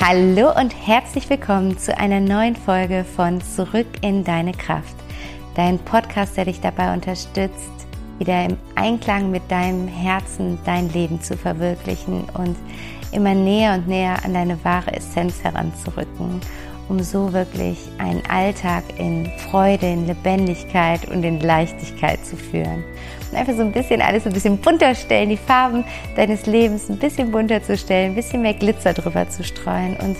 Hallo und herzlich willkommen zu einer neuen Folge von Zurück in deine Kraft. Dein Podcast, der dich dabei unterstützt, wieder im Einklang mit deinem Herzen dein Leben zu verwirklichen und immer näher und näher an deine wahre Essenz heranzurücken, um so wirklich einen Alltag in Freude, in Lebendigkeit und in Leichtigkeit zu führen. Einfach so ein bisschen alles ein bisschen bunter stellen, die Farben deines Lebens ein bisschen bunter zu stellen, ein bisschen mehr Glitzer drüber zu streuen und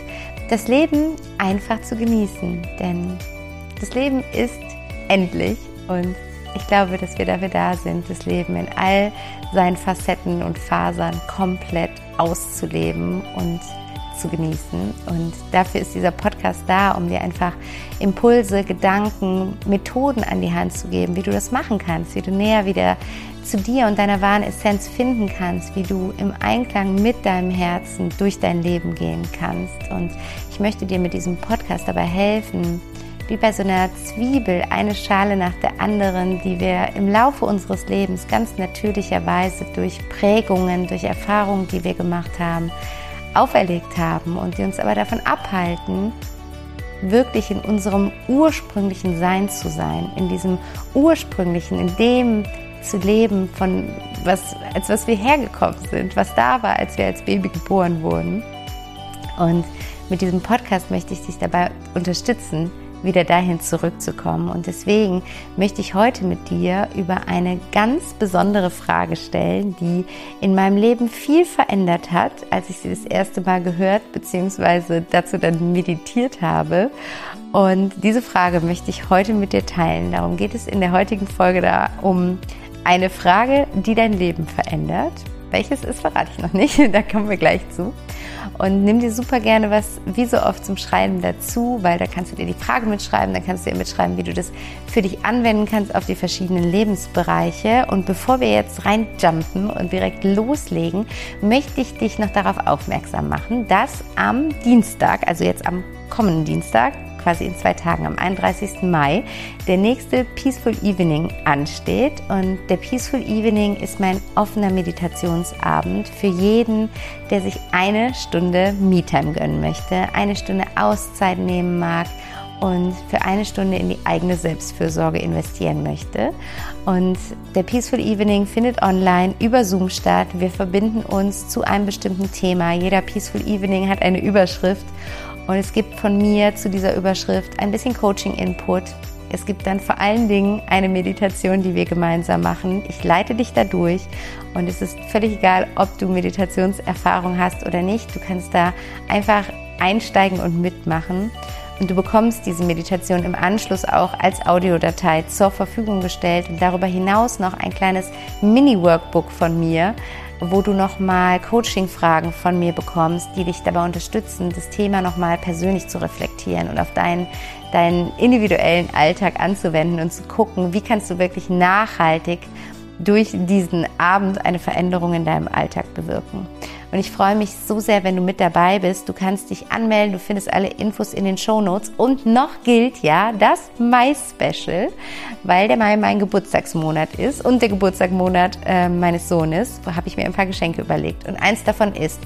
das Leben einfach zu genießen. Denn das Leben ist endlich und ich glaube, dass wir dafür da sind, das Leben in all seinen Facetten und Fasern komplett auszuleben und zu genießen. Und dafür ist dieser Podcast da, um dir einfach Impulse, Gedanken, Methoden an die Hand zu geben, wie du das machen kannst, wie du näher wieder zu dir und deiner wahren Essenz finden kannst, wie du im Einklang mit deinem Herzen durch dein Leben gehen kannst. Und ich möchte dir mit diesem Podcast dabei helfen, wie bei so einer Zwiebel, eine Schale nach der anderen, die wir im Laufe unseres Lebens ganz natürlicherweise durch Prägungen, durch Erfahrungen, die wir gemacht haben, auferlegt haben und die uns aber davon abhalten, wirklich in unserem ursprünglichen Sein zu sein, in diesem ursprünglichen, in dem zu leben, von was, als was wir hergekommen sind, was da war, als wir als Baby geboren wurden. Und mit diesem Podcast möchte ich dich dabei unterstützen, wieder dahin zurückzukommen. Und deswegen möchte ich heute mit dir über eine ganz besondere Frage stellen, die in meinem Leben viel verändert hat, als ich sie das erste Mal gehört bzw. dazu dann meditiert habe. Und diese Frage möchte ich heute mit dir teilen. Darum geht es in der heutigen Folge da um eine Frage, die dein Leben verändert. Welches ist, verrate ich noch nicht, da kommen wir gleich zu. Und nimm dir super gerne was, wie so oft, zum Schreiben dazu, weil da kannst du dir die Frage mitschreiben, dann kannst du dir mitschreiben, wie du das für dich anwenden kannst auf die verschiedenen Lebensbereiche. Und bevor wir jetzt reinjumpen und direkt loslegen, möchte ich dich noch darauf aufmerksam machen, dass am Dienstag, also jetzt am kommenden Dienstag, quasi in zwei Tagen, am 31. Mai, der nächste Peaceful Evening ansteht. Und der Peaceful Evening ist mein offener Meditationsabend für jeden, der sich eine Stunde Me-Time gönnen möchte, eine Stunde Auszeit nehmen mag und für eine Stunde in die eigene Selbstfürsorge investieren möchte. Und der Peaceful Evening findet online über Zoom statt. Wir verbinden uns zu einem bestimmten Thema. Jeder Peaceful Evening hat eine Überschrift und es gibt von mir zu dieser Überschrift ein bisschen Coaching-Input. Es gibt dann vor allen Dingen eine Meditation, die wir gemeinsam machen. Ich leite dich da durch und es ist völlig egal, ob du Meditationserfahrung hast oder nicht. Du kannst da einfach einsteigen und mitmachen. Und du bekommst diese Meditation im Anschluss auch als Audiodatei zur Verfügung gestellt und darüber hinaus noch ein kleines Mini-Workbook von mir, wo du nochmal Coaching-Fragen von mir bekommst, die dich dabei unterstützen, das Thema nochmal persönlich zu reflektieren und auf deinen, deinen individuellen Alltag anzuwenden und zu gucken, wie kannst du wirklich nachhaltig durch diesen Abend eine Veränderung in deinem Alltag bewirken. Und ich freue mich so sehr, wenn du mit dabei bist. Du kannst dich anmelden, du findest alle Infos in den Show Notes. Und noch gilt ja das Mai-Special, weil der Mai mein Geburtstagsmonat ist und der Geburtstagsmonat äh, meines Sohnes. Da habe ich mir ein paar Geschenke überlegt. Und eins davon ist,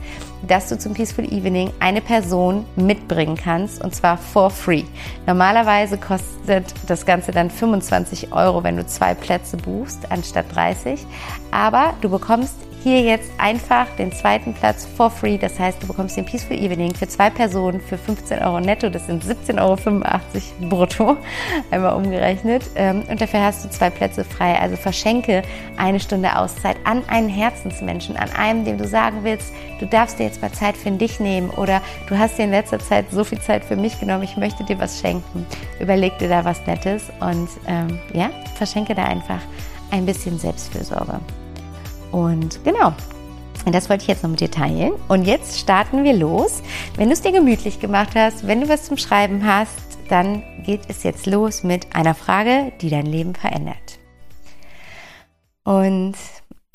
dass du zum Peaceful Evening eine Person mitbringen kannst und zwar for free. Normalerweise kostet das Ganze dann 25 Euro, wenn du zwei Plätze buchst, anstatt 30. Aber du bekommst hier jetzt einfach den zweiten Platz for free. Das heißt, du bekommst den Peaceful Evening für zwei Personen für 15 Euro netto. Das sind 17,85 Euro brutto, einmal umgerechnet. Ähm, und dafür hast du zwei Plätze frei. Also verschenke eine Stunde Auszeit an einen Herzensmenschen, an einem, dem du sagen willst, du darfst dir jetzt mal Zeit für dich nehmen oder du hast dir in letzter Zeit so viel Zeit für mich genommen, ich möchte dir was schenken. Überleg dir da was Nettes und ähm, ja, verschenke da einfach ein bisschen Selbstfürsorge. Und genau, das wollte ich jetzt noch mit dir teilen. Und jetzt starten wir los. Wenn du es dir gemütlich gemacht hast, wenn du was zum Schreiben hast, dann geht es jetzt los mit einer Frage, die dein Leben verändert. Und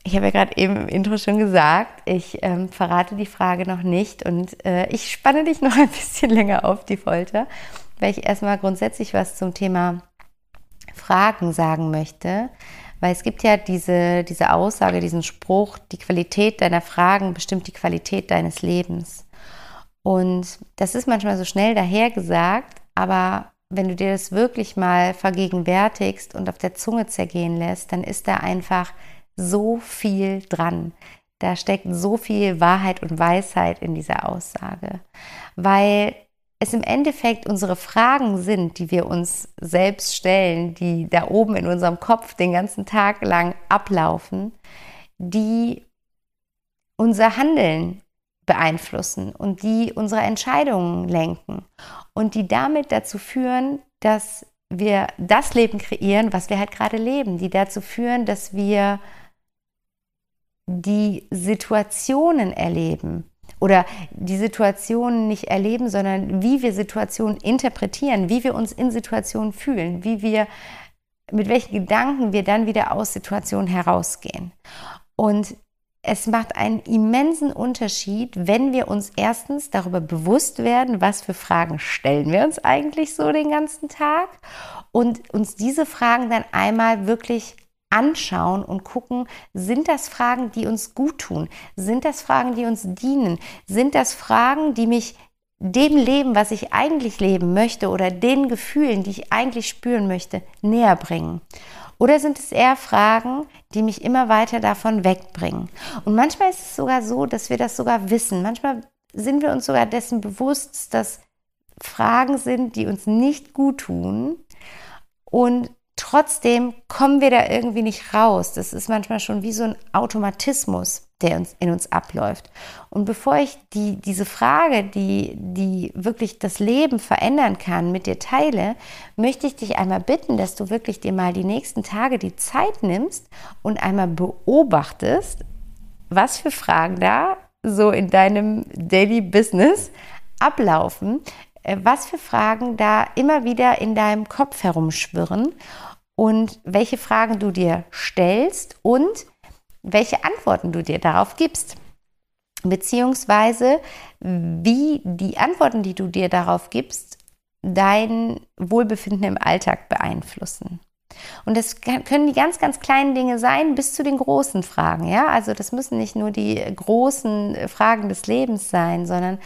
ich habe ja gerade eben im Intro schon gesagt, ich ähm, verrate die Frage noch nicht und äh, ich spanne dich noch ein bisschen länger auf die Folter, weil ich erstmal grundsätzlich was zum Thema Fragen sagen möchte. Weil es gibt ja diese, diese Aussage, diesen Spruch, die Qualität deiner Fragen bestimmt die Qualität deines Lebens. Und das ist manchmal so schnell dahergesagt, aber wenn du dir das wirklich mal vergegenwärtigst und auf der Zunge zergehen lässt, dann ist da einfach so viel dran. Da steckt so viel Wahrheit und Weisheit in dieser Aussage, weil es im Endeffekt unsere Fragen sind, die wir uns selbst stellen, die da oben in unserem Kopf den ganzen Tag lang ablaufen, die unser Handeln beeinflussen und die unsere Entscheidungen lenken und die damit dazu führen, dass wir das Leben kreieren, was wir halt gerade leben, die dazu führen, dass wir die Situationen erleben oder die Situationen nicht erleben, sondern wie wir Situationen interpretieren, wie wir uns in Situationen fühlen, wie wir mit welchen Gedanken wir dann wieder aus Situationen herausgehen. Und es macht einen immensen Unterschied, wenn wir uns erstens darüber bewusst werden, was für Fragen stellen wir uns eigentlich so den ganzen Tag und uns diese Fragen dann einmal wirklich anschauen und gucken, sind das Fragen, die uns gut tun? Sind das Fragen, die uns dienen? Sind das Fragen, die mich dem Leben, was ich eigentlich leben möchte oder den Gefühlen, die ich eigentlich spüren möchte, näher bringen? Oder sind es eher Fragen, die mich immer weiter davon wegbringen? Und manchmal ist es sogar so, dass wir das sogar wissen. Manchmal sind wir uns sogar dessen bewusst, dass Fragen sind, die uns nicht gut tun. Und trotzdem kommen wir da irgendwie nicht raus. Das ist manchmal schon wie so ein Automatismus der uns, in uns abläuft. Und bevor ich die, diese Frage, die, die wirklich das Leben verändern kann, mit dir teile, möchte ich dich einmal bitten, dass du wirklich dir mal die nächsten Tage die Zeit nimmst und einmal beobachtest, was für Fragen da so in deinem Daily Business ablaufen, äh, was für Fragen da immer wieder in deinem Kopf herumschwirren und welche Fragen du dir stellst und welche Antworten du dir darauf gibst. Beziehungsweise wie die Antworten, die du dir darauf gibst, dein Wohlbefinden im Alltag beeinflussen. Und das können die ganz, ganz kleinen Dinge sein, bis zu den großen Fragen. Ja, also das müssen nicht nur die großen Fragen des Lebens sein, sondern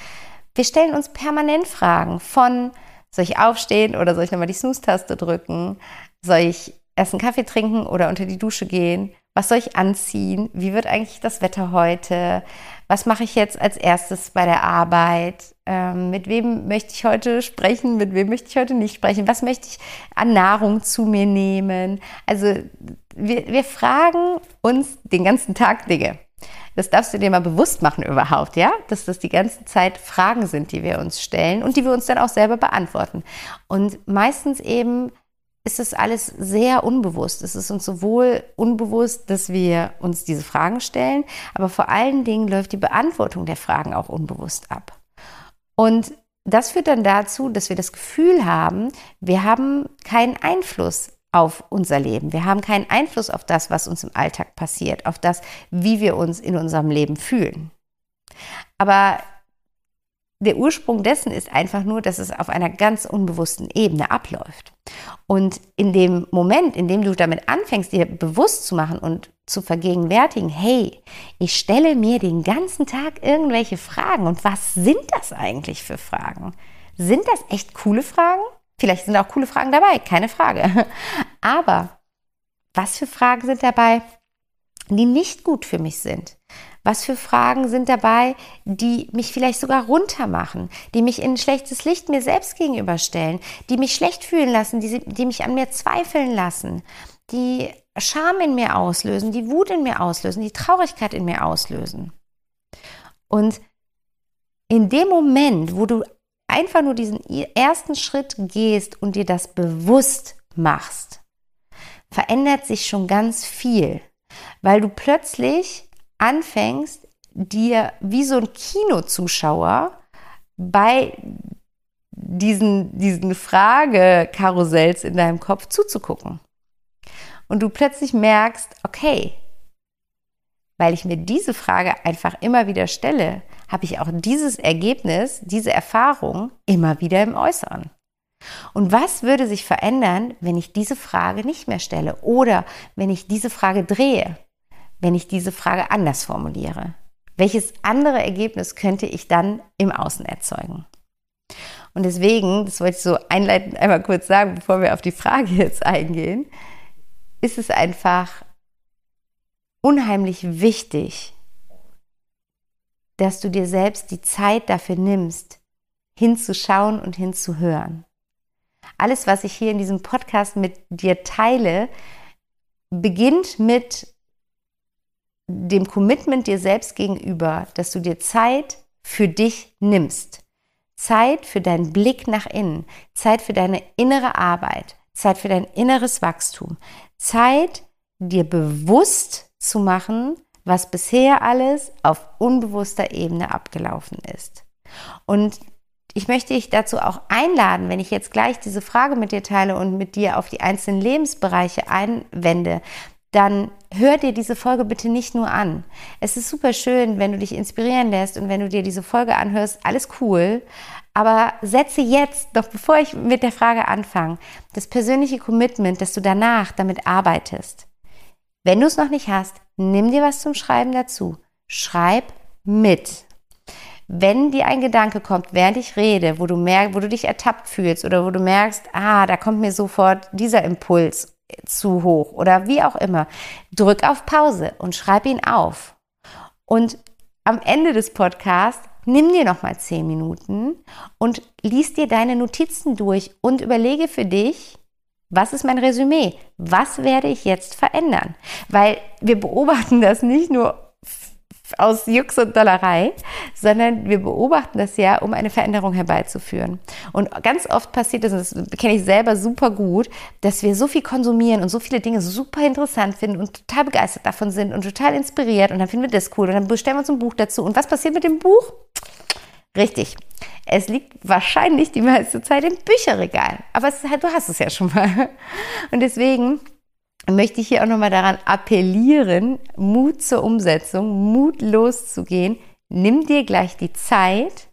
wir stellen uns permanent Fragen von, soll ich aufstehen oder soll ich nochmal die Snooze-Taste drücken? Soll ich erst einen Kaffee trinken oder unter die Dusche gehen? Was soll ich anziehen? Wie wird eigentlich das Wetter heute? Was mache ich jetzt als erstes bei der Arbeit? Ähm, mit wem möchte ich heute sprechen? Mit wem möchte ich heute nicht sprechen? Was möchte ich an Nahrung zu mir nehmen? Also wir, wir fragen uns den ganzen Tag Dinge. Das darfst du dir mal bewusst machen überhaupt, ja? Dass das die ganze Zeit Fragen sind, die wir uns stellen und die wir uns dann auch selber beantworten. Und meistens eben ist es alles sehr unbewusst. Es ist uns sowohl unbewusst, dass wir uns diese Fragen stellen, aber vor allen Dingen läuft die Beantwortung der Fragen auch unbewusst ab. Und das führt dann dazu, dass wir das Gefühl haben, wir haben keinen Einfluss auf unser Leben. Wir haben keinen Einfluss auf das, was uns im Alltag passiert, auf das, wie wir uns in unserem Leben fühlen. Aber der Ursprung dessen ist einfach nur, dass es auf einer ganz unbewussten Ebene abläuft. Und in dem Moment, in dem du damit anfängst, dir bewusst zu machen und zu vergegenwärtigen, hey, ich stelle mir den ganzen Tag irgendwelche Fragen. Und was sind das eigentlich für Fragen? Sind das echt coole Fragen? Vielleicht sind auch coole Fragen dabei, keine Frage. Aber was für Fragen sind dabei, die nicht gut für mich sind? Was für Fragen sind dabei, die mich vielleicht sogar runtermachen, die mich in ein schlechtes Licht mir selbst gegenüberstellen, die mich schlecht fühlen lassen, die, die mich an mir zweifeln lassen, die Scham in mir auslösen, die Wut in mir auslösen, die Traurigkeit in mir auslösen. Und in dem Moment, wo du einfach nur diesen ersten Schritt gehst und dir das bewusst machst, verändert sich schon ganz viel, weil du plötzlich anfängst, dir wie so ein Kinozuschauer bei diesen, diesen Fragekarussells in deinem Kopf zuzugucken. Und du plötzlich merkst, okay, weil ich mir diese Frage einfach immer wieder stelle, habe ich auch dieses Ergebnis, diese Erfahrung immer wieder im Äußeren. Und was würde sich verändern, wenn ich diese Frage nicht mehr stelle oder wenn ich diese Frage drehe? Wenn ich diese Frage anders formuliere? Welches andere Ergebnis könnte ich dann im Außen erzeugen? Und deswegen, das wollte ich so einleitend einmal kurz sagen, bevor wir auf die Frage jetzt eingehen, ist es einfach unheimlich wichtig, dass du dir selbst die Zeit dafür nimmst, hinzuschauen und hinzuhören. Alles, was ich hier in diesem Podcast mit dir teile, beginnt mit dem Commitment dir selbst gegenüber, dass du dir Zeit für dich nimmst. Zeit für deinen Blick nach innen, Zeit für deine innere Arbeit, Zeit für dein inneres Wachstum, Zeit, dir bewusst zu machen, was bisher alles auf unbewusster Ebene abgelaufen ist. Und ich möchte dich dazu auch einladen, wenn ich jetzt gleich diese Frage mit dir teile und mit dir auf die einzelnen Lebensbereiche einwende, dann hör dir diese Folge bitte nicht nur an. Es ist super schön, wenn du dich inspirieren lässt und wenn du dir diese Folge anhörst, alles cool. Aber setze jetzt, doch bevor ich mit der Frage anfange, das persönliche Commitment, dass du danach damit arbeitest. Wenn du es noch nicht hast, nimm dir was zum Schreiben dazu. Schreib mit. Wenn dir ein Gedanke kommt, während ich rede, wo du merkst, wo du dich ertappt fühlst oder wo du merkst, ah, da kommt mir sofort dieser Impuls zu hoch oder wie auch immer, drück auf Pause und schreib ihn auf. Und am Ende des Podcasts nimm dir noch mal zehn Minuten und lies dir deine Notizen durch und überlege für dich, was ist mein Resümee? Was werde ich jetzt verändern? Weil wir beobachten das nicht nur aus Jux und Dollerei, sondern wir beobachten das ja, um eine Veränderung herbeizuführen. Und ganz oft passiert es, und das kenne ich selber super gut, dass wir so viel konsumieren und so viele Dinge super interessant finden und total begeistert davon sind und total inspiriert und dann finden wir das cool und dann bestellen wir uns ein Buch dazu. Und was passiert mit dem Buch? Richtig. Es liegt wahrscheinlich die meiste Zeit im Bücherregal. Aber halt, du hast es ja schon mal. Und deswegen möchte ich hier auch nochmal daran appellieren, Mut zur Umsetzung, Mut loszugehen. Nimm dir gleich die Zeit,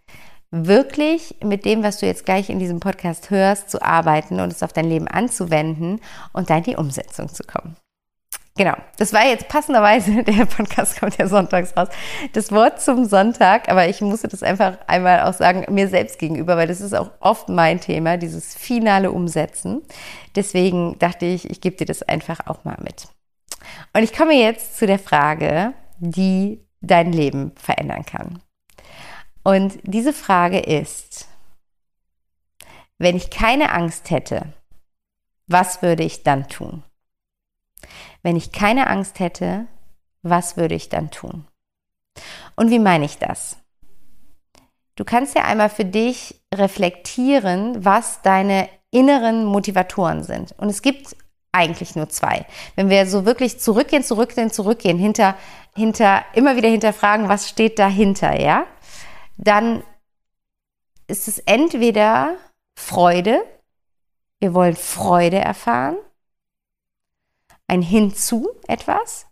wirklich mit dem, was du jetzt gleich in diesem Podcast hörst, zu arbeiten und es auf dein Leben anzuwenden und dann in die Umsetzung zu kommen. Genau, das war jetzt passenderweise, der Podcast kommt ja sonntags raus, das Wort zum Sonntag, aber ich musste das einfach einmal auch sagen, mir selbst gegenüber, weil das ist auch oft mein Thema, dieses finale Umsetzen. Deswegen dachte ich, ich gebe dir das einfach auch mal mit. Und ich komme jetzt zu der Frage, die dein Leben verändern kann. Und diese Frage ist, wenn ich keine Angst hätte, was würde ich dann tun? Wenn ich keine Angst hätte, was würde ich dann tun? Und wie meine ich das? Du kannst ja einmal für dich reflektieren, was deine inneren Motivatoren sind. Und es gibt eigentlich nur zwei. Wenn wir so wirklich zurückgehen, zurückgehen, zurückgehen, hinter, hinter, immer wieder hinterfragen, was steht dahinter, ja? Dann ist es entweder Freude, wir wollen Freude erfahren, ein Hinzu etwas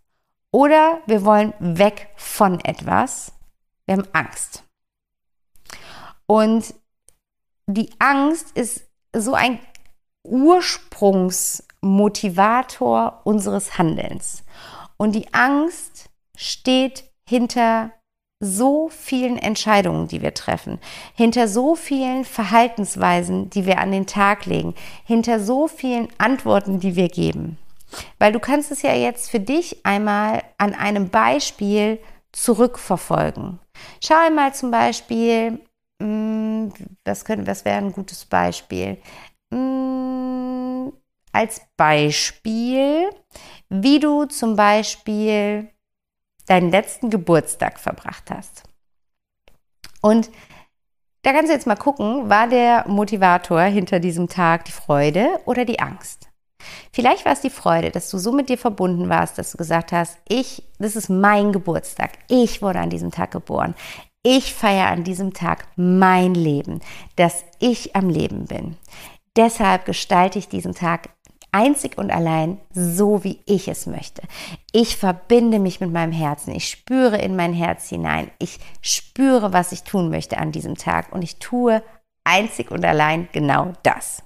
oder wir wollen weg von etwas. Wir haben Angst. Und die Angst ist so ein Ursprungsmotivator unseres Handelns. Und die Angst steht hinter so vielen Entscheidungen, die wir treffen, hinter so vielen Verhaltensweisen, die wir an den Tag legen, hinter so vielen Antworten, die wir geben. Weil du kannst es ja jetzt für dich einmal an einem Beispiel zurückverfolgen. Schau einmal zum Beispiel, was, könnte, was wäre ein gutes Beispiel? Hm, als Beispiel, wie du zum Beispiel deinen letzten Geburtstag verbracht hast. Und da kannst du jetzt mal gucken, war der Motivator hinter diesem Tag die Freude oder die Angst? Vielleicht war es die Freude, dass du so mit dir verbunden warst, dass du gesagt hast, ich, das ist mein Geburtstag. Ich wurde an diesem Tag geboren. Ich feiere an diesem Tag mein Leben, dass ich am Leben bin. Deshalb gestalte ich diesen Tag einzig und allein so, wie ich es möchte. Ich verbinde mich mit meinem Herzen. Ich spüre in mein Herz hinein. Ich spüre, was ich tun möchte an diesem Tag. Und ich tue einzig und allein genau das.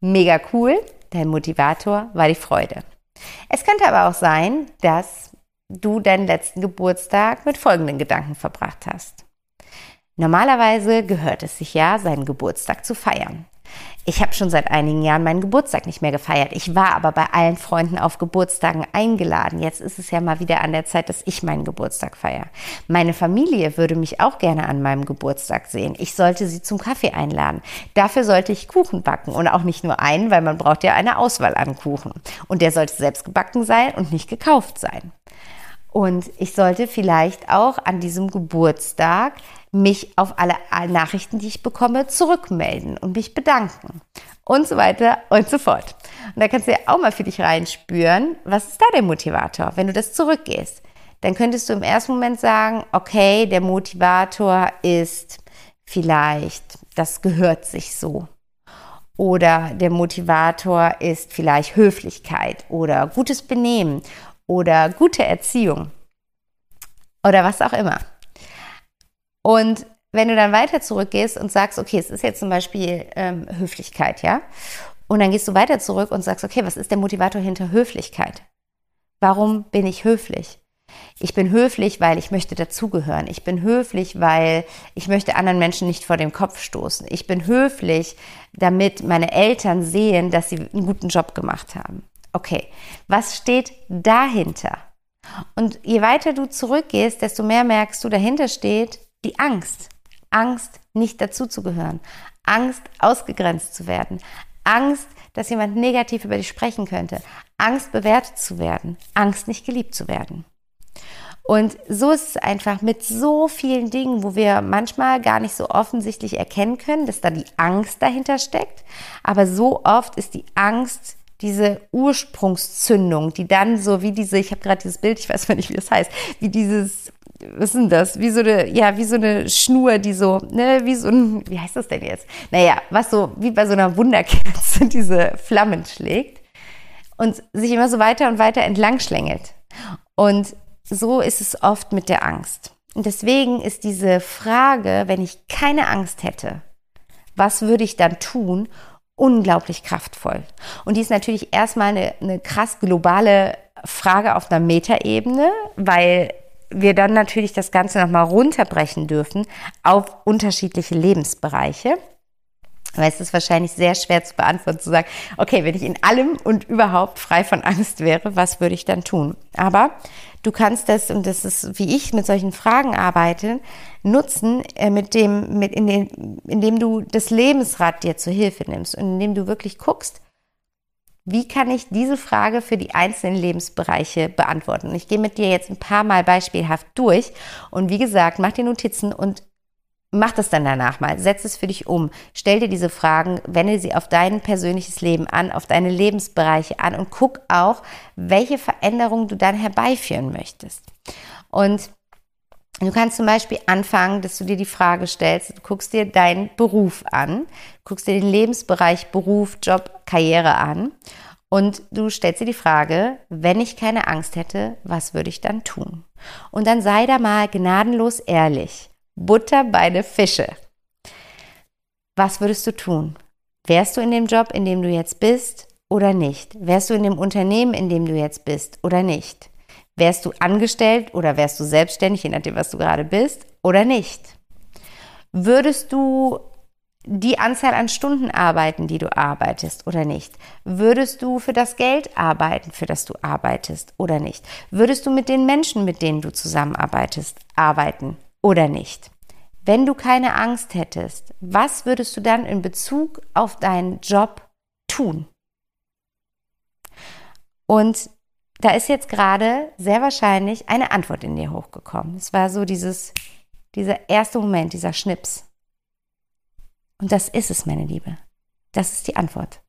Mega cool. Dein Motivator war die Freude. Es könnte aber auch sein, dass du deinen letzten Geburtstag mit folgenden Gedanken verbracht hast. Normalerweise gehört es sich ja, seinen Geburtstag zu feiern. Ich habe schon seit einigen Jahren meinen Geburtstag nicht mehr gefeiert. Ich war aber bei allen Freunden auf Geburtstagen eingeladen. Jetzt ist es ja mal wieder an der Zeit, dass ich meinen Geburtstag feiere. Meine Familie würde mich auch gerne an meinem Geburtstag sehen. Ich sollte sie zum Kaffee einladen. Dafür sollte ich Kuchen backen und auch nicht nur einen, weil man braucht ja eine Auswahl an Kuchen. Und der sollte selbst gebacken sein und nicht gekauft sein. Und ich sollte vielleicht auch an diesem Geburtstag mich auf alle Nachrichten, die ich bekomme, zurückmelden und mich bedanken und so weiter und so fort. Und da kannst du ja auch mal für dich reinspüren, was ist da der Motivator, wenn du das zurückgehst. Dann könntest du im ersten Moment sagen, okay, der Motivator ist vielleicht, das gehört sich so. Oder der Motivator ist vielleicht Höflichkeit oder gutes Benehmen oder gute Erziehung oder was auch immer. Und wenn du dann weiter zurückgehst und sagst, okay, es ist jetzt zum Beispiel ähm, Höflichkeit, ja, und dann gehst du weiter zurück und sagst, okay, was ist der Motivator hinter Höflichkeit? Warum bin ich höflich? Ich bin höflich, weil ich möchte dazugehören. Ich bin höflich, weil ich möchte anderen Menschen nicht vor den Kopf stoßen. Ich bin höflich, damit meine Eltern sehen, dass sie einen guten Job gemacht haben. Okay, was steht dahinter? Und je weiter du zurückgehst, desto mehr merkst du, dahinter steht, die Angst. Angst, nicht dazuzugehören. Angst, ausgegrenzt zu werden. Angst, dass jemand negativ über dich sprechen könnte. Angst, bewertet zu werden. Angst, nicht geliebt zu werden. Und so ist es einfach mit so vielen Dingen, wo wir manchmal gar nicht so offensichtlich erkennen können, dass da die Angst dahinter steckt. Aber so oft ist die Angst diese Ursprungszündung, die dann so wie diese, ich habe gerade dieses Bild, ich weiß mal nicht, wie das heißt, wie dieses was ist denn das? Wie so eine, ja, wie so eine Schnur, die so, ne, wie so ein, wie heißt das denn jetzt? Naja, was so, wie bei so einer Wunderkerze diese Flammen schlägt und sich immer so weiter und weiter entlang schlängelt. Und so ist es oft mit der Angst. Und deswegen ist diese Frage, wenn ich keine Angst hätte, was würde ich dann tun, unglaublich kraftvoll. Und die ist natürlich erstmal eine, eine krass globale Frage auf einer Metaebene, weil wir dann natürlich das Ganze nochmal runterbrechen dürfen auf unterschiedliche Lebensbereiche. Weil es ist wahrscheinlich sehr schwer zu beantworten, zu sagen, okay, wenn ich in allem und überhaupt frei von Angst wäre, was würde ich dann tun? Aber du kannst das, und das ist, wie ich mit solchen Fragen arbeite, nutzen, äh, mit dem, mit in den, indem du das Lebensrad dir zur Hilfe nimmst und indem du wirklich guckst, wie kann ich diese Frage für die einzelnen Lebensbereiche beantworten? Ich gehe mit dir jetzt ein paar Mal beispielhaft durch. Und wie gesagt, mach dir Notizen und mach das dann danach mal. Setz es für dich um. Stell dir diese Fragen, wende sie auf dein persönliches Leben an, auf deine Lebensbereiche an und guck auch, welche Veränderungen du dann herbeiführen möchtest. Und Du kannst zum Beispiel anfangen, dass du dir die Frage stellst, du guckst dir deinen Beruf an, guckst dir den Lebensbereich Beruf, Job, Karriere an und du stellst dir die Frage, wenn ich keine Angst hätte, was würde ich dann tun? Und dann sei da mal gnadenlos ehrlich. Butter bei den Fische. Was würdest du tun? Wärst du in dem Job, in dem du jetzt bist oder nicht? Wärst du in dem Unternehmen, in dem du jetzt bist oder nicht? Wärst du angestellt oder wärst du selbstständig, je nachdem, was du gerade bist, oder nicht? Würdest du die Anzahl an Stunden arbeiten, die du arbeitest oder nicht? Würdest du für das Geld arbeiten, für das du arbeitest oder nicht? Würdest du mit den Menschen, mit denen du zusammenarbeitest, arbeiten oder nicht? Wenn du keine Angst hättest, was würdest du dann in Bezug auf deinen Job tun? Und da ist jetzt gerade sehr wahrscheinlich eine Antwort in dir hochgekommen. Es war so dieses, dieser erste Moment, dieser Schnips. Und das ist es, meine Liebe. Das ist die Antwort.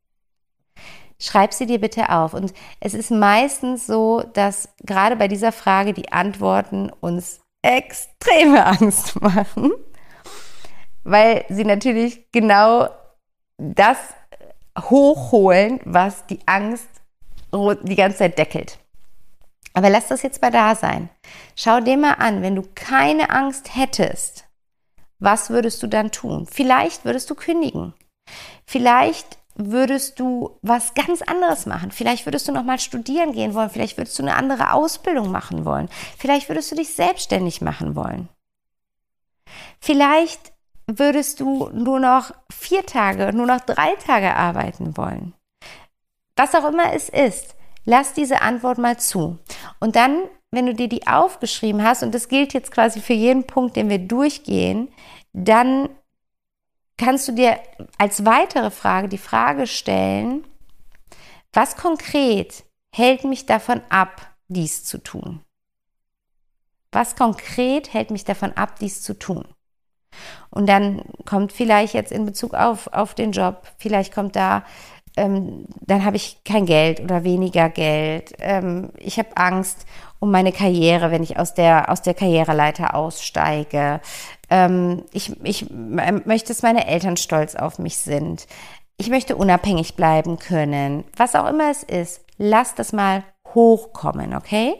Schreib sie dir bitte auf. Und es ist meistens so, dass gerade bei dieser Frage die Antworten uns extreme Angst machen, weil sie natürlich genau das hochholen, was die Angst die ganze Zeit deckelt. Aber lass das jetzt mal da sein. Schau dir mal an, wenn du keine Angst hättest, was würdest du dann tun? Vielleicht würdest du kündigen. Vielleicht würdest du was ganz anderes machen. Vielleicht würdest du noch mal studieren gehen wollen, vielleicht würdest du eine andere Ausbildung machen wollen. Vielleicht würdest du dich selbstständig machen wollen. Vielleicht würdest du nur noch vier Tage, nur noch drei Tage arbeiten wollen. Was auch immer es ist, lass diese Antwort mal zu. Und dann, wenn du dir die aufgeschrieben hast, und das gilt jetzt quasi für jeden Punkt, den wir durchgehen, dann kannst du dir als weitere Frage die Frage stellen, was konkret hält mich davon ab, dies zu tun? Was konkret hält mich davon ab, dies zu tun? Und dann kommt vielleicht jetzt in Bezug auf, auf den Job, vielleicht kommt da, ähm, dann habe ich kein Geld oder weniger Geld. Ähm, ich habe Angst um meine Karriere, wenn ich aus der, aus der Karriereleiter aussteige. Ähm, ich, ich möchte, dass meine Eltern stolz auf mich sind. Ich möchte unabhängig bleiben können. Was auch immer es ist, lass das mal hochkommen, okay?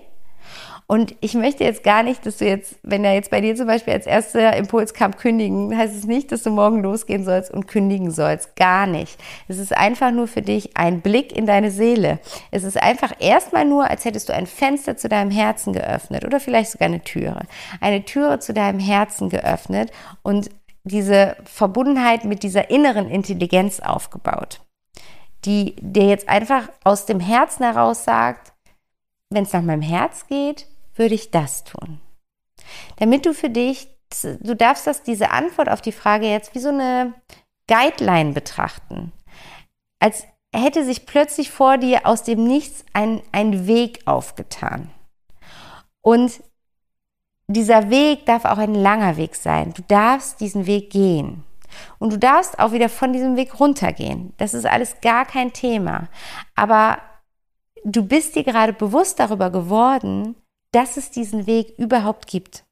Und ich möchte jetzt gar nicht, dass du jetzt, wenn da jetzt bei dir zum Beispiel als erster Impuls kam, kündigen, heißt es nicht, dass du morgen losgehen sollst und kündigen sollst. Gar nicht. Es ist einfach nur für dich ein Blick in deine Seele. Es ist einfach erstmal nur, als hättest du ein Fenster zu deinem Herzen geöffnet oder vielleicht sogar eine Türe. Eine Türe zu deinem Herzen geöffnet und diese Verbundenheit mit dieser inneren Intelligenz aufgebaut, die dir jetzt einfach aus dem Herzen heraus sagt, wenn es nach meinem Herz geht, würde ich das tun? Damit du für dich, du darfst das, diese Antwort auf die Frage jetzt wie so eine Guideline betrachten. Als hätte sich plötzlich vor dir aus dem Nichts ein, ein Weg aufgetan. Und dieser Weg darf auch ein langer Weg sein. Du darfst diesen Weg gehen. Und du darfst auch wieder von diesem Weg runtergehen. Das ist alles gar kein Thema. Aber du bist dir gerade bewusst darüber geworden, dass es diesen Weg überhaupt gibt.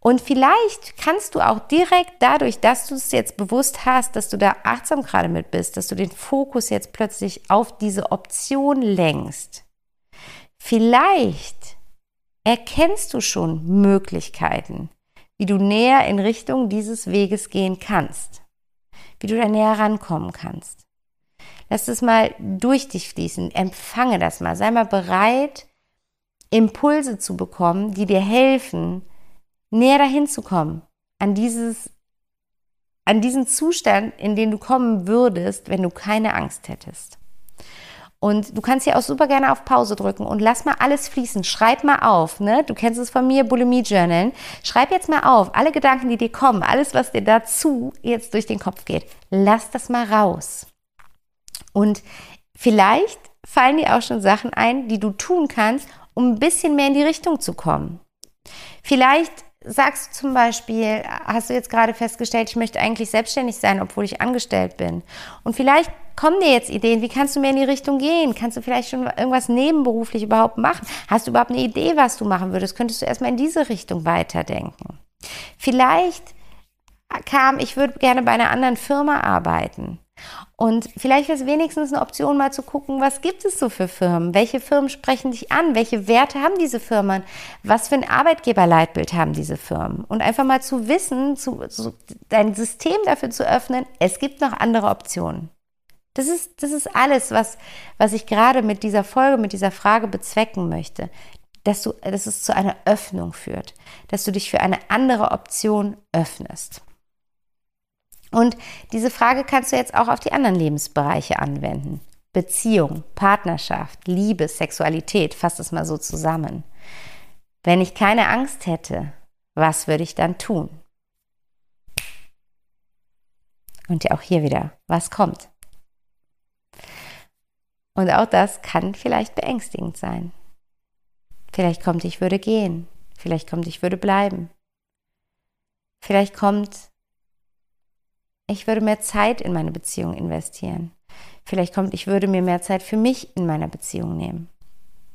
Und vielleicht kannst du auch direkt dadurch, dass du es jetzt bewusst hast, dass du da achtsam gerade mit bist, dass du den Fokus jetzt plötzlich auf diese Option lenkst, vielleicht erkennst du schon Möglichkeiten, wie du näher in Richtung dieses Weges gehen kannst, wie du da näher rankommen kannst. Lass es mal durch dich fließen, empfange das mal, sei mal bereit, Impulse zu bekommen, die dir helfen, näher dahin zu kommen, an dieses, an diesen Zustand, in den du kommen würdest, wenn du keine Angst hättest. Und du kannst hier auch super gerne auf Pause drücken und lass mal alles fließen. Schreib mal auf, ne? Du kennst es von mir, Bulimie Journal. Schreib jetzt mal auf, alle Gedanken, die dir kommen, alles, was dir dazu jetzt durch den Kopf geht. Lass das mal raus. Und vielleicht fallen dir auch schon Sachen ein, die du tun kannst, um ein bisschen mehr in die Richtung zu kommen. Vielleicht sagst du zum Beispiel, hast du jetzt gerade festgestellt, ich möchte eigentlich selbstständig sein, obwohl ich angestellt bin. Und vielleicht kommen dir jetzt Ideen, wie kannst du mehr in die Richtung gehen? Kannst du vielleicht schon irgendwas nebenberuflich überhaupt machen? Hast du überhaupt eine Idee, was du machen würdest? Könntest du erstmal in diese Richtung weiterdenken? Vielleicht kam, ich würde gerne bei einer anderen Firma arbeiten. Und vielleicht ist wenigstens eine Option, mal zu gucken, was gibt es so für Firmen? Welche Firmen sprechen dich an? Welche Werte haben diese Firmen? Was für ein Arbeitgeberleitbild haben diese Firmen? Und einfach mal zu wissen, zu, zu, dein System dafür zu öffnen, es gibt noch andere Optionen. Das ist, das ist alles, was, was ich gerade mit dieser Folge, mit dieser Frage bezwecken möchte. Dass, du, dass es zu einer Öffnung führt, dass du dich für eine andere Option öffnest. Und diese Frage kannst du jetzt auch auf die anderen Lebensbereiche anwenden. Beziehung, Partnerschaft, Liebe, Sexualität, fass es mal so zusammen. Wenn ich keine Angst hätte, was würde ich dann tun? Und ja auch hier wieder, was kommt? Und auch das kann vielleicht beängstigend sein. Vielleicht kommt, ich würde gehen. Vielleicht kommt, ich würde bleiben. Vielleicht kommt, ich würde mehr Zeit in meine Beziehung investieren. Vielleicht kommt, ich würde mir mehr Zeit für mich in meiner Beziehung nehmen.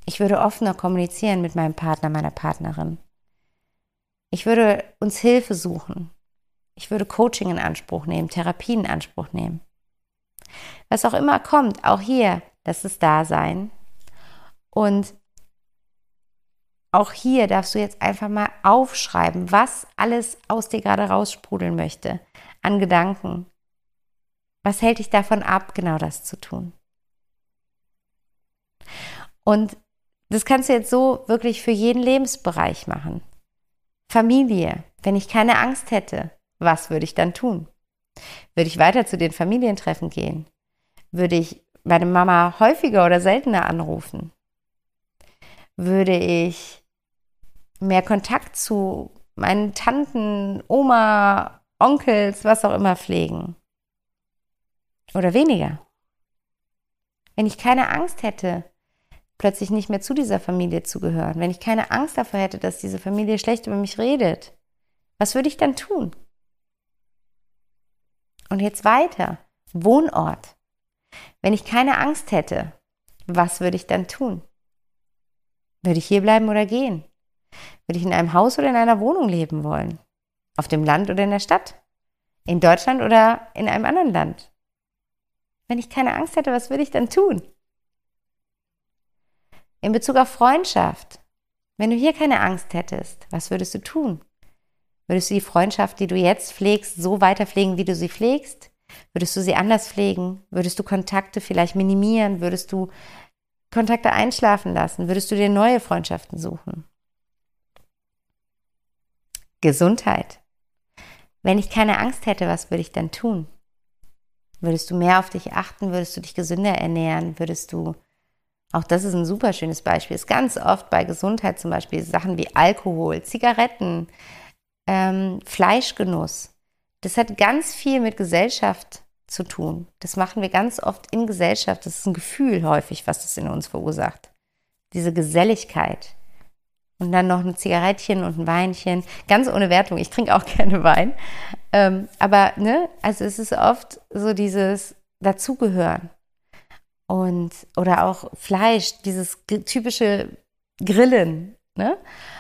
Ich würde offener kommunizieren mit meinem Partner, meiner Partnerin. Ich würde uns Hilfe suchen. Ich würde Coaching in Anspruch nehmen, Therapien in Anspruch nehmen. Was auch immer kommt, auch hier, lass es da sein. Und auch hier darfst du jetzt einfach mal aufschreiben, was alles aus dir gerade raussprudeln möchte an Gedanken. Was hält dich davon ab, genau das zu tun? Und das kannst du jetzt so wirklich für jeden Lebensbereich machen. Familie. Wenn ich keine Angst hätte, was würde ich dann tun? Würde ich weiter zu den Familientreffen gehen? Würde ich meine Mama häufiger oder seltener anrufen? Würde ich mehr Kontakt zu meinen Tanten, Oma, Onkels, was auch immer pflegen? Oder weniger? Wenn ich keine Angst hätte, plötzlich nicht mehr zu dieser Familie zu gehören, wenn ich keine Angst davor hätte, dass diese Familie schlecht über mich redet, was würde ich dann tun? Und jetzt weiter. Wohnort. Wenn ich keine Angst hätte, was würde ich dann tun? Würde ich hier bleiben oder gehen? Würde ich in einem Haus oder in einer Wohnung leben wollen? Auf dem Land oder in der Stadt? In Deutschland oder in einem anderen Land? Wenn ich keine Angst hätte, was würde ich dann tun? In Bezug auf Freundschaft. Wenn du hier keine Angst hättest, was würdest du tun? Würdest du die Freundschaft, die du jetzt pflegst, so weiter pflegen, wie du sie pflegst? Würdest du sie anders pflegen? Würdest du Kontakte vielleicht minimieren? Würdest du Kontakte einschlafen lassen? Würdest du dir neue Freundschaften suchen? Gesundheit. Wenn ich keine Angst hätte, was würde ich dann tun? Würdest du mehr auf dich achten? Würdest du dich gesünder ernähren? Würdest du auch das ist ein super schönes Beispiel. Ist ganz oft bei Gesundheit zum Beispiel Sachen wie Alkohol, Zigaretten, ähm, Fleischgenuss. Das hat ganz viel mit Gesellschaft zu tun. Das machen wir ganz oft in Gesellschaft. Das ist ein Gefühl häufig, was das in uns verursacht. Diese Geselligkeit. Und dann noch ein Zigarettchen und ein Weinchen. Ganz ohne Wertung. Ich trinke auch gerne Wein. Ähm, aber, ne, also es ist oft so dieses Dazugehören und oder auch Fleisch, dieses typische Grillen. Ne?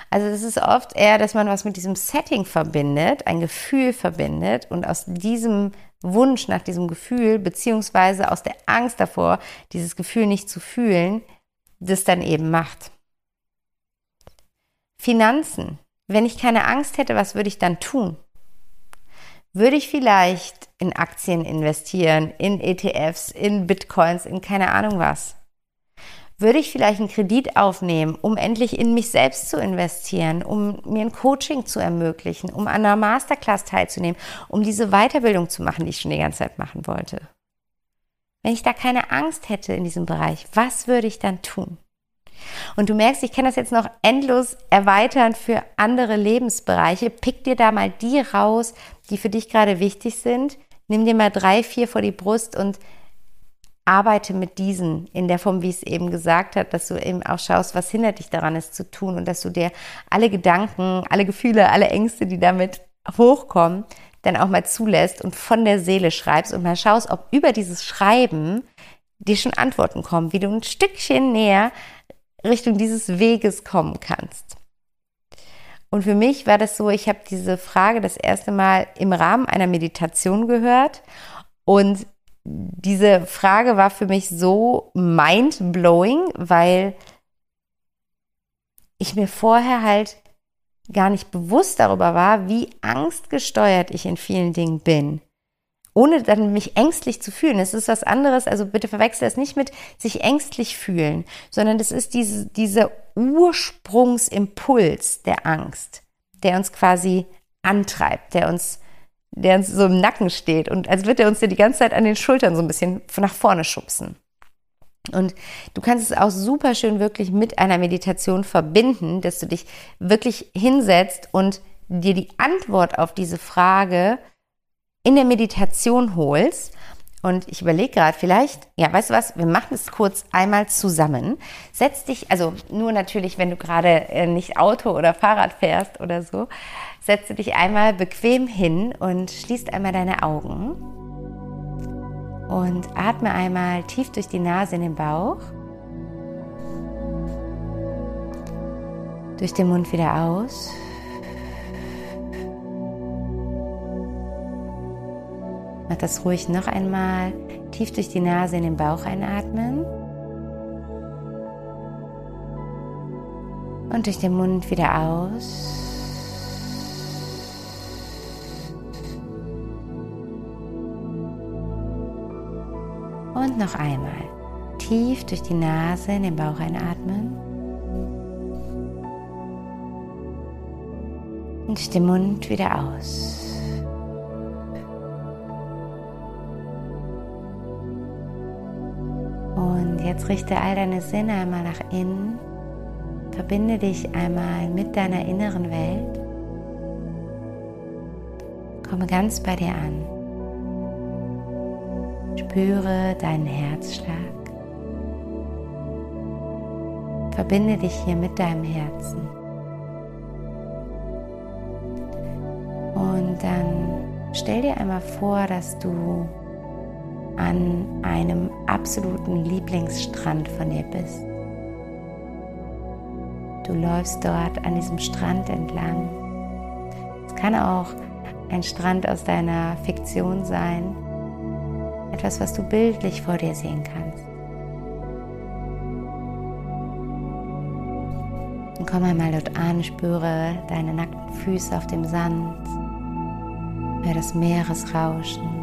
Also es ist oft eher, dass man was mit diesem Setting verbindet, ein Gefühl verbindet und aus diesem Wunsch nach diesem Gefühl, beziehungsweise aus der Angst davor, dieses Gefühl nicht zu fühlen, das dann eben macht. Finanzen. Wenn ich keine Angst hätte, was würde ich dann tun? würde ich vielleicht in Aktien investieren, in ETFs, in Bitcoins, in keine Ahnung was? Würde ich vielleicht einen Kredit aufnehmen, um endlich in mich selbst zu investieren, um mir ein Coaching zu ermöglichen, um an einer Masterclass teilzunehmen, um diese Weiterbildung zu machen, die ich schon die ganze Zeit machen wollte? Wenn ich da keine Angst hätte in diesem Bereich, was würde ich dann tun? Und du merkst, ich kann das jetzt noch endlos erweitern für andere Lebensbereiche. Pick dir da mal die raus, die für dich gerade wichtig sind. Nimm dir mal drei, vier vor die Brust und arbeite mit diesen in der Form, wie es eben gesagt hat, dass du eben auch schaust, was hindert dich daran, es zu tun und dass du dir alle Gedanken, alle Gefühle, alle Ängste, die damit hochkommen, dann auch mal zulässt und von der Seele schreibst und mal schaust, ob über dieses Schreiben dir schon Antworten kommen, wie du ein Stückchen näher Richtung dieses Weges kommen kannst. Und für mich war das so, ich habe diese Frage das erste Mal im Rahmen einer Meditation gehört und diese Frage war für mich so mind-blowing, weil ich mir vorher halt gar nicht bewusst darüber war, wie angstgesteuert ich in vielen Dingen bin ohne dann mich ängstlich zu fühlen. Es ist was anderes, also bitte verwechsel es nicht mit sich ängstlich fühlen, sondern es ist diese, dieser Ursprungsimpuls der Angst, der uns quasi antreibt, der uns, der uns so im Nacken steht und als würde er uns ja die ganze Zeit an den Schultern so ein bisschen nach vorne schubsen. Und du kannst es auch super schön wirklich mit einer Meditation verbinden, dass du dich wirklich hinsetzt und dir die Antwort auf diese Frage in der Meditation holst. Und ich überlege gerade, vielleicht, ja, weißt du was, wir machen es kurz einmal zusammen. Setz dich, also nur natürlich, wenn du gerade äh, nicht Auto oder Fahrrad fährst oder so, setze dich einmal bequem hin und schließt einmal deine Augen. Und atme einmal tief durch die Nase in den Bauch. Durch den Mund wieder aus. Mach das ruhig noch einmal. Tief durch die Nase in den Bauch einatmen. Und durch den Mund wieder aus. Und noch einmal. Tief durch die Nase in den Bauch einatmen. Und durch den Mund wieder aus. Jetzt richte all deine Sinne einmal nach innen. Verbinde dich einmal mit deiner inneren Welt. Komme ganz bei dir an. Spüre deinen Herzschlag. Verbinde dich hier mit deinem Herzen. Und dann stell dir einmal vor, dass du an einem absoluten Lieblingsstrand von dir bist. Du läufst dort an diesem Strand entlang. Es kann auch ein Strand aus deiner Fiktion sein, etwas, was du bildlich vor dir sehen kannst. Und komm einmal dort an, spüre deine nackten Füße auf dem Sand, hör das Meeresrauschen.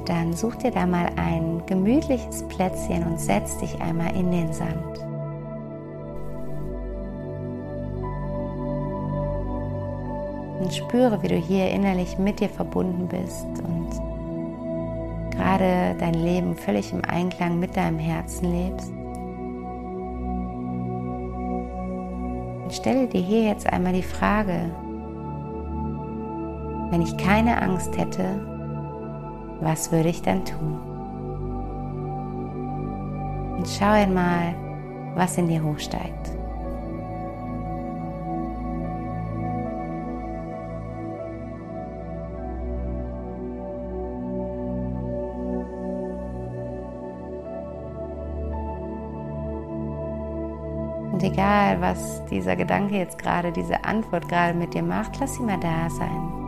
Und dann such dir da mal ein gemütliches Plätzchen und setz dich einmal in den Sand. Und spüre, wie du hier innerlich mit dir verbunden bist und gerade dein Leben völlig im Einklang mit deinem Herzen lebst. Und stelle dir hier jetzt einmal die Frage, wenn ich keine Angst hätte, was würde ich dann tun? Und schau einmal, was in dir hochsteigt. Und egal, was dieser Gedanke jetzt gerade, diese Antwort gerade mit dir macht, lass sie mal da sein.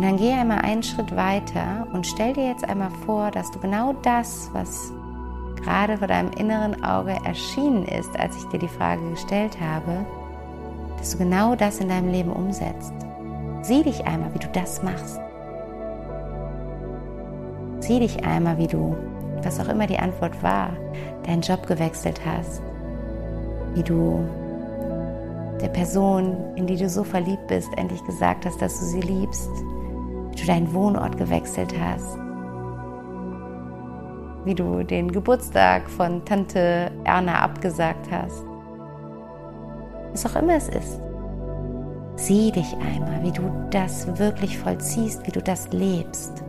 Und dann geh einmal einen Schritt weiter und stell dir jetzt einmal vor, dass du genau das, was gerade vor deinem inneren Auge erschienen ist, als ich dir die Frage gestellt habe, dass du genau das in deinem Leben umsetzt. Sieh dich einmal, wie du das machst. Sieh dich einmal, wie du, was auch immer die Antwort war, deinen Job gewechselt hast, wie du der Person, in die du so verliebt bist, endlich gesagt hast, dass du sie liebst, du deinen Wohnort gewechselt hast, wie du den Geburtstag von Tante Erna abgesagt hast. Was auch immer es ist. Sieh dich einmal, wie du das wirklich vollziehst, wie du das lebst.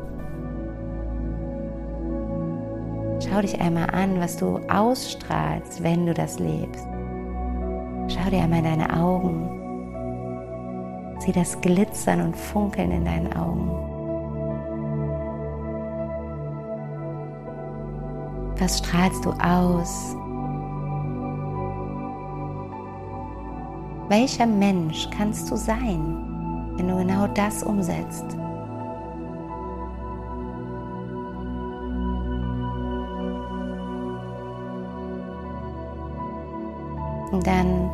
Schau dich einmal an, was du ausstrahlst, wenn du das lebst. Schau dir einmal in deine Augen. Sieh das Glitzern und Funkeln in deinen Augen. Was strahlst du aus? Welcher Mensch kannst du sein, wenn du genau das umsetzt? Und dann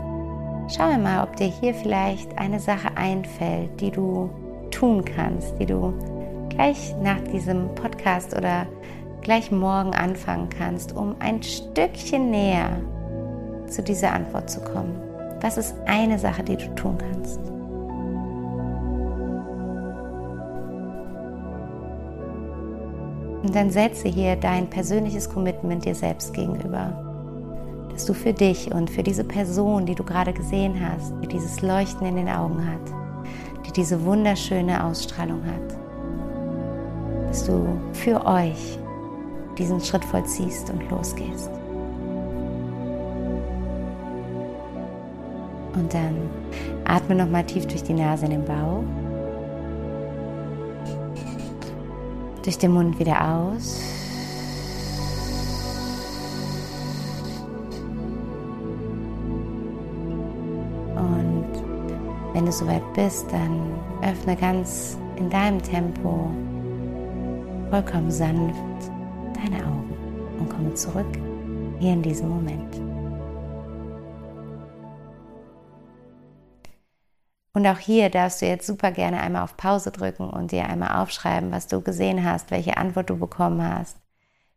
Schau mal, ob dir hier vielleicht eine Sache einfällt, die du tun kannst, die du gleich nach diesem Podcast oder gleich morgen anfangen kannst, um ein Stückchen näher zu dieser Antwort zu kommen. Was ist eine Sache, die du tun kannst? Und dann setze hier dein persönliches Commitment dir selbst gegenüber du für dich und für diese Person, die du gerade gesehen hast, die dieses Leuchten in den Augen hat, die diese wunderschöne Ausstrahlung hat, dass du für euch diesen Schritt vollziehst und losgehst. Und dann atme nochmal tief durch die Nase in den Bauch. Durch den Mund wieder aus. Wenn du soweit bist, dann öffne ganz in deinem Tempo, vollkommen sanft, deine Augen und komme zurück hier in diesem Moment. Und auch hier darfst du jetzt super gerne einmal auf Pause drücken und dir einmal aufschreiben, was du gesehen hast, welche Antwort du bekommen hast,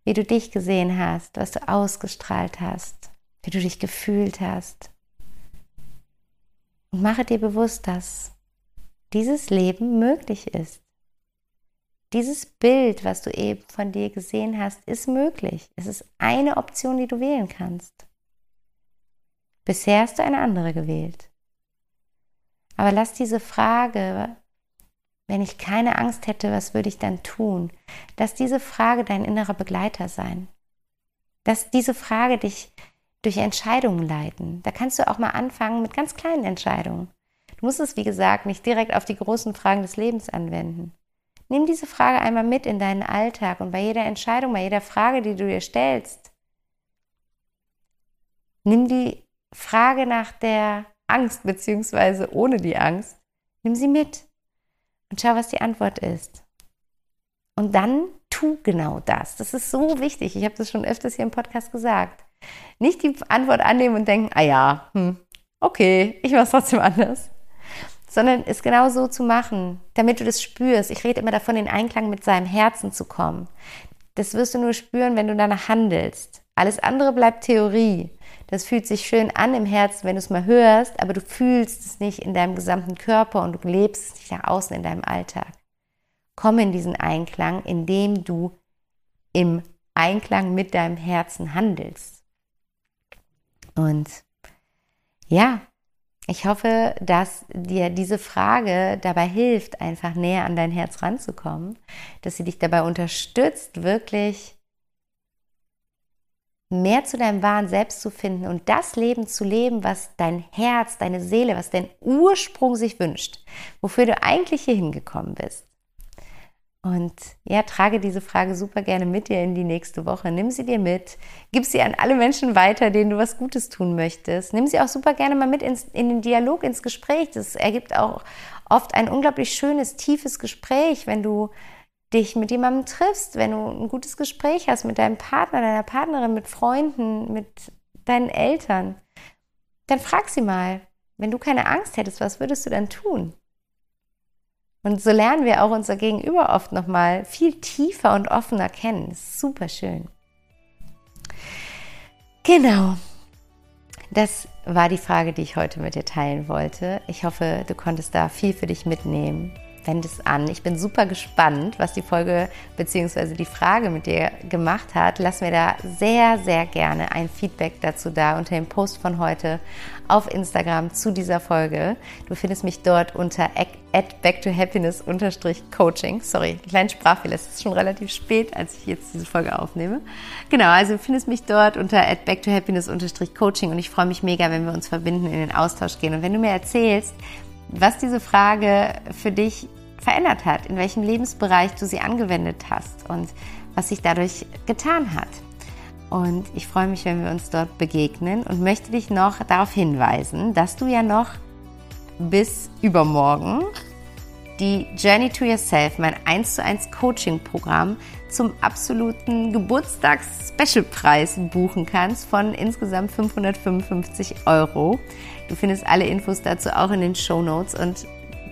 wie du dich gesehen hast, was du ausgestrahlt hast, wie du dich gefühlt hast, und mache dir bewusst, dass dieses Leben möglich ist. Dieses Bild, was du eben von dir gesehen hast, ist möglich. Es ist eine Option, die du wählen kannst. Bisher hast du eine andere gewählt. Aber lass diese Frage, wenn ich keine Angst hätte, was würde ich dann tun? Lass diese Frage dein innerer Begleiter sein. Lass diese Frage dich durch Entscheidungen leiten. Da kannst du auch mal anfangen mit ganz kleinen Entscheidungen. Du musst es, wie gesagt, nicht direkt auf die großen Fragen des Lebens anwenden. Nimm diese Frage einmal mit in deinen Alltag und bei jeder Entscheidung, bei jeder Frage, die du dir stellst, nimm die Frage nach der Angst beziehungsweise ohne die Angst, nimm sie mit und schau, was die Antwort ist. Und dann tu genau das. Das ist so wichtig. Ich habe das schon öfters hier im Podcast gesagt. Nicht die Antwort annehmen und denken, ah ja, hm, okay, ich mache es trotzdem anders sondern es genau so zu machen, damit du das spürst. Ich rede immer davon, in Einklang mit seinem Herzen zu kommen. Das wirst du nur spüren, wenn du danach handelst. Alles andere bleibt Theorie. Das fühlt sich schön an im Herzen, wenn du es mal hörst, aber du fühlst es nicht in deinem gesamten Körper und du lebst es nicht nach außen in deinem Alltag. Komm in diesen Einklang, indem du im Einklang mit deinem Herzen handelst. Und ja, ich hoffe, dass dir diese Frage dabei hilft, einfach näher an dein Herz ranzukommen, dass sie dich dabei unterstützt, wirklich mehr zu deinem wahren Selbst zu finden und das Leben zu leben, was dein Herz, deine Seele, was dein Ursprung sich wünscht, wofür du eigentlich hier hingekommen bist. Und ja, trage diese Frage super gerne mit dir in die nächste Woche. Nimm sie dir mit, gib sie an alle Menschen weiter, denen du was Gutes tun möchtest. Nimm sie auch super gerne mal mit ins, in den Dialog, ins Gespräch. Das ergibt auch oft ein unglaublich schönes, tiefes Gespräch, wenn du dich mit jemandem triffst, wenn du ein gutes Gespräch hast mit deinem Partner, deiner Partnerin, mit Freunden, mit deinen Eltern. Dann frag sie mal, wenn du keine Angst hättest, was würdest du dann tun? Und so lernen wir auch unser Gegenüber oft nochmal viel tiefer und offener kennen. Super schön. Genau. Das war die Frage, die ich heute mit dir teilen wollte. Ich hoffe, du konntest da viel für dich mitnehmen wende es an. Ich bin super gespannt, was die Folge bzw. die Frage mit dir gemacht hat. Lass mir da sehr, sehr gerne ein Feedback dazu da unter dem Post von heute auf Instagram zu dieser Folge. Du findest mich dort unter at backtohappiness coaching. Sorry, kleinen Sprachfehler. Es ist schon relativ spät, als ich jetzt diese Folge aufnehme. Genau, also findest mich dort unter at backtohappiness coaching und ich freue mich mega, wenn wir uns verbinden, in den Austausch gehen. Und wenn du mir erzählst, was diese Frage für dich verändert hat, in welchem Lebensbereich du sie angewendet hast und was sich dadurch getan hat. Und ich freue mich, wenn wir uns dort begegnen und möchte dich noch darauf hinweisen, dass du ja noch bis übermorgen die Journey to Yourself, mein 1 zu 1 Coaching-Programm zum absoluten Geburtstags-Special-Preis buchen kannst von insgesamt 555 Euro. Du findest alle Infos dazu auch in den Show Notes. Und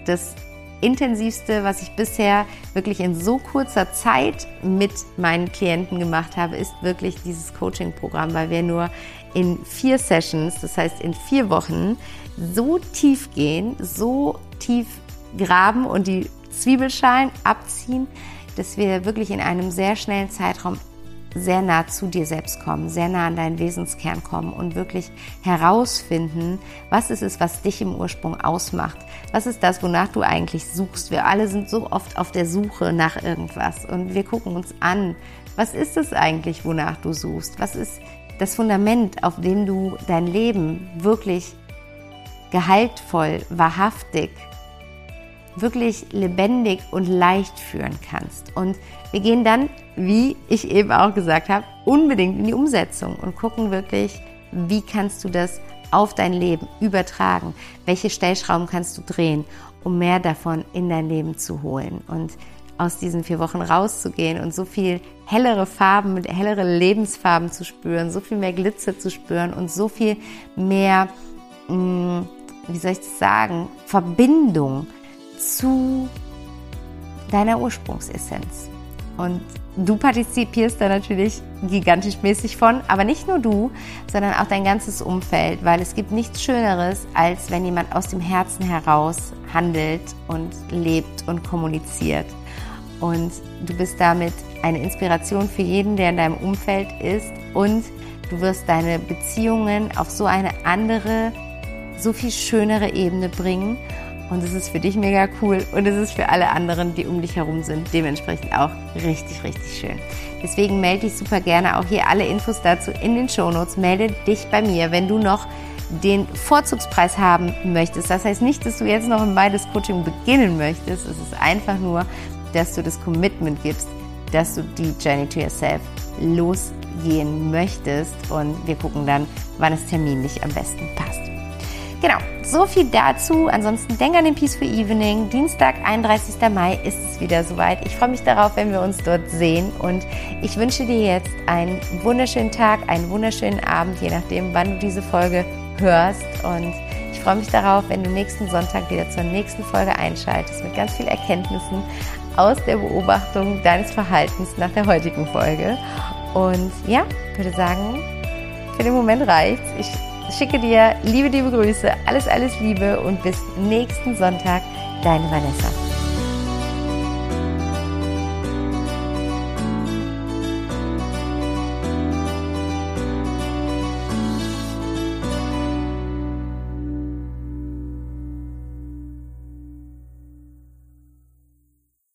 das intensivste, was ich bisher wirklich in so kurzer Zeit mit meinen Klienten gemacht habe, ist wirklich dieses Coaching-Programm, weil wir nur in vier Sessions, das heißt in vier Wochen, so tief gehen, so tief graben und die Zwiebelschalen abziehen, dass wir wirklich in einem sehr schnellen Zeitraum sehr nah zu dir selbst kommen, sehr nah an deinen Wesenskern kommen und wirklich herausfinden, was ist es, was dich im Ursprung ausmacht. Was ist das, wonach du eigentlich suchst? Wir alle sind so oft auf der Suche nach irgendwas und wir gucken uns an, was ist es eigentlich, wonach du suchst? Was ist das Fundament, auf dem du dein Leben wirklich gehaltvoll, wahrhaftig, wirklich lebendig und leicht führen kannst. Und wir gehen dann, wie ich eben auch gesagt habe, unbedingt in die Umsetzung und gucken wirklich, wie kannst du das auf dein Leben übertragen? Welche Stellschrauben kannst du drehen, um mehr davon in dein Leben zu holen und aus diesen vier Wochen rauszugehen und so viel hellere Farben, hellere Lebensfarben zu spüren, so viel mehr Glitzer zu spüren und so viel mehr mm, wie soll ich das sagen, Verbindung zu deiner Ursprungsessenz. Und du partizipierst da natürlich gigantisch mäßig von, aber nicht nur du, sondern auch dein ganzes Umfeld, weil es gibt nichts Schöneres, als wenn jemand aus dem Herzen heraus handelt und lebt und kommuniziert. Und du bist damit eine Inspiration für jeden, der in deinem Umfeld ist und du wirst deine Beziehungen auf so eine andere, so viel schönere Ebene bringen und es ist für dich mega cool und es ist für alle anderen, die um dich herum sind, dementsprechend auch richtig, richtig schön. Deswegen melde dich super gerne auch hier alle Infos dazu in den Shownotes. Melde dich bei mir, wenn du noch den Vorzugspreis haben möchtest. Das heißt nicht, dass du jetzt noch ein beides Coaching beginnen möchtest. Es ist einfach nur, dass du das Commitment gibst, dass du die Journey to Yourself losgehen möchtest. Und wir gucken dann, wann es terminlich am besten passt. Genau, so viel dazu. Ansonsten denk an den Peaceful Evening. Dienstag, 31. Mai ist es wieder soweit. Ich freue mich darauf, wenn wir uns dort sehen. Und ich wünsche dir jetzt einen wunderschönen Tag, einen wunderschönen Abend, je nachdem, wann du diese Folge hörst. Und ich freue mich darauf, wenn du nächsten Sonntag wieder zur nächsten Folge einschaltest mit ganz vielen Erkenntnissen aus der Beobachtung deines Verhaltens nach der heutigen Folge. Und ja, würde sagen, für den Moment reicht's. Ich schicke dir liebe, liebe Grüße, alles, alles Liebe und bis nächsten Sonntag, deine Vanessa.